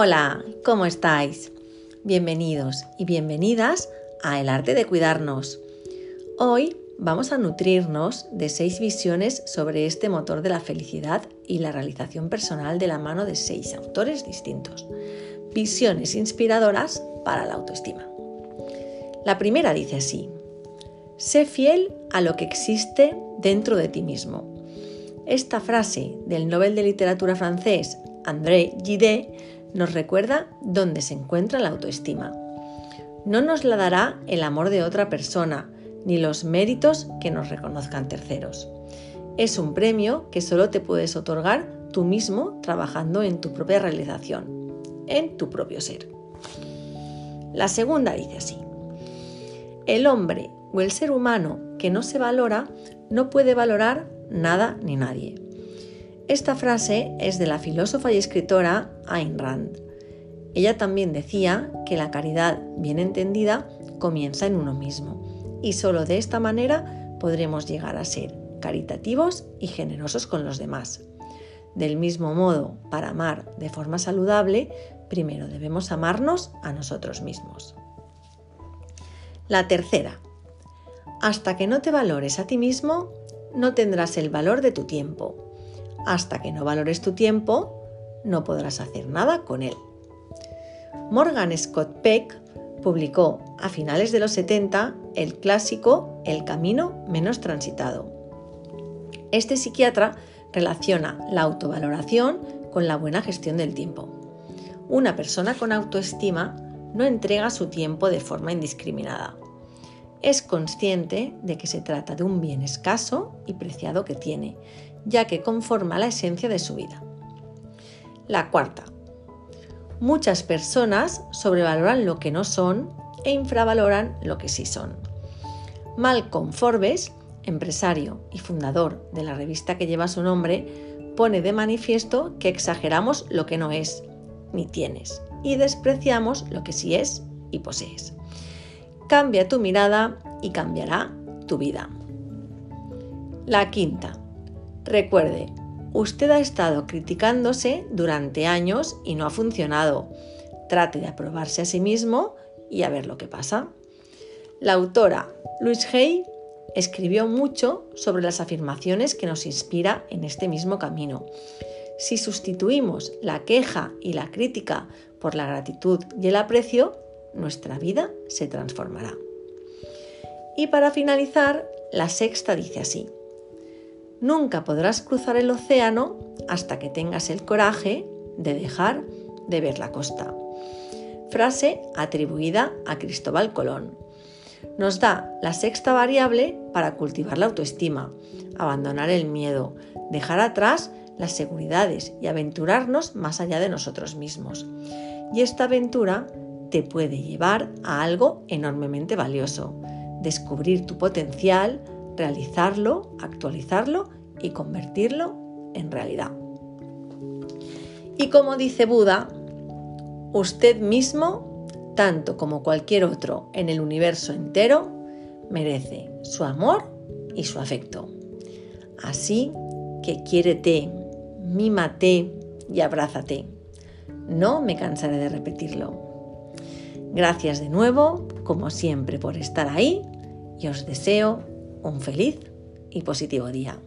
Hola, ¿cómo estáis? Bienvenidos y bienvenidas a El arte de cuidarnos. Hoy vamos a nutrirnos de seis visiones sobre este motor de la felicidad y la realización personal de la mano de seis autores distintos. Visiones inspiradoras para la autoestima. La primera dice así, sé fiel a lo que existe dentro de ti mismo. Esta frase del Nobel de Literatura francés André Gide nos recuerda dónde se encuentra la autoestima. No nos la dará el amor de otra persona, ni los méritos que nos reconozcan terceros. Es un premio que solo te puedes otorgar tú mismo trabajando en tu propia realización, en tu propio ser. La segunda dice así. El hombre o el ser humano que no se valora no puede valorar nada ni nadie. Esta frase es de la filósofa y escritora Ayn Rand. Ella también decía que la caridad bien entendida comienza en uno mismo y solo de esta manera podremos llegar a ser caritativos y generosos con los demás. Del mismo modo, para amar de forma saludable, primero debemos amarnos a nosotros mismos. La tercera. Hasta que no te valores a ti mismo, no tendrás el valor de tu tiempo hasta que no valores tu tiempo, no podrás hacer nada con él. Morgan Scott Peck publicó a finales de los 70 el clásico El camino menos transitado. Este psiquiatra relaciona la autovaloración con la buena gestión del tiempo. Una persona con autoestima no entrega su tiempo de forma indiscriminada. Es consciente de que se trata de un bien escaso y preciado que tiene ya que conforma la esencia de su vida. La cuarta. Muchas personas sobrevaloran lo que no son e infravaloran lo que sí son. Malcolm Forbes, empresario y fundador de la revista que lleva su nombre, pone de manifiesto que exageramos lo que no es ni tienes y despreciamos lo que sí es y posees. Cambia tu mirada y cambiará tu vida. La quinta. Recuerde, usted ha estado criticándose durante años y no ha funcionado. Trate de aprobarse a sí mismo y a ver lo que pasa. La autora Louise Hay escribió mucho sobre las afirmaciones que nos inspira en este mismo camino. Si sustituimos la queja y la crítica por la gratitud y el aprecio, nuestra vida se transformará. Y para finalizar, la sexta dice así. Nunca podrás cruzar el océano hasta que tengas el coraje de dejar de ver la costa. Frase atribuida a Cristóbal Colón. Nos da la sexta variable para cultivar la autoestima, abandonar el miedo, dejar atrás las seguridades y aventurarnos más allá de nosotros mismos. Y esta aventura te puede llevar a algo enormemente valioso, descubrir tu potencial, realizarlo, actualizarlo y convertirlo en realidad. Y como dice Buda, usted mismo, tanto como cualquier otro en el universo entero, merece su amor y su afecto. Así que quiérete, mímate y abrázate. No me cansaré de repetirlo. Gracias de nuevo, como siempre, por estar ahí y os deseo un feliz y positivo día.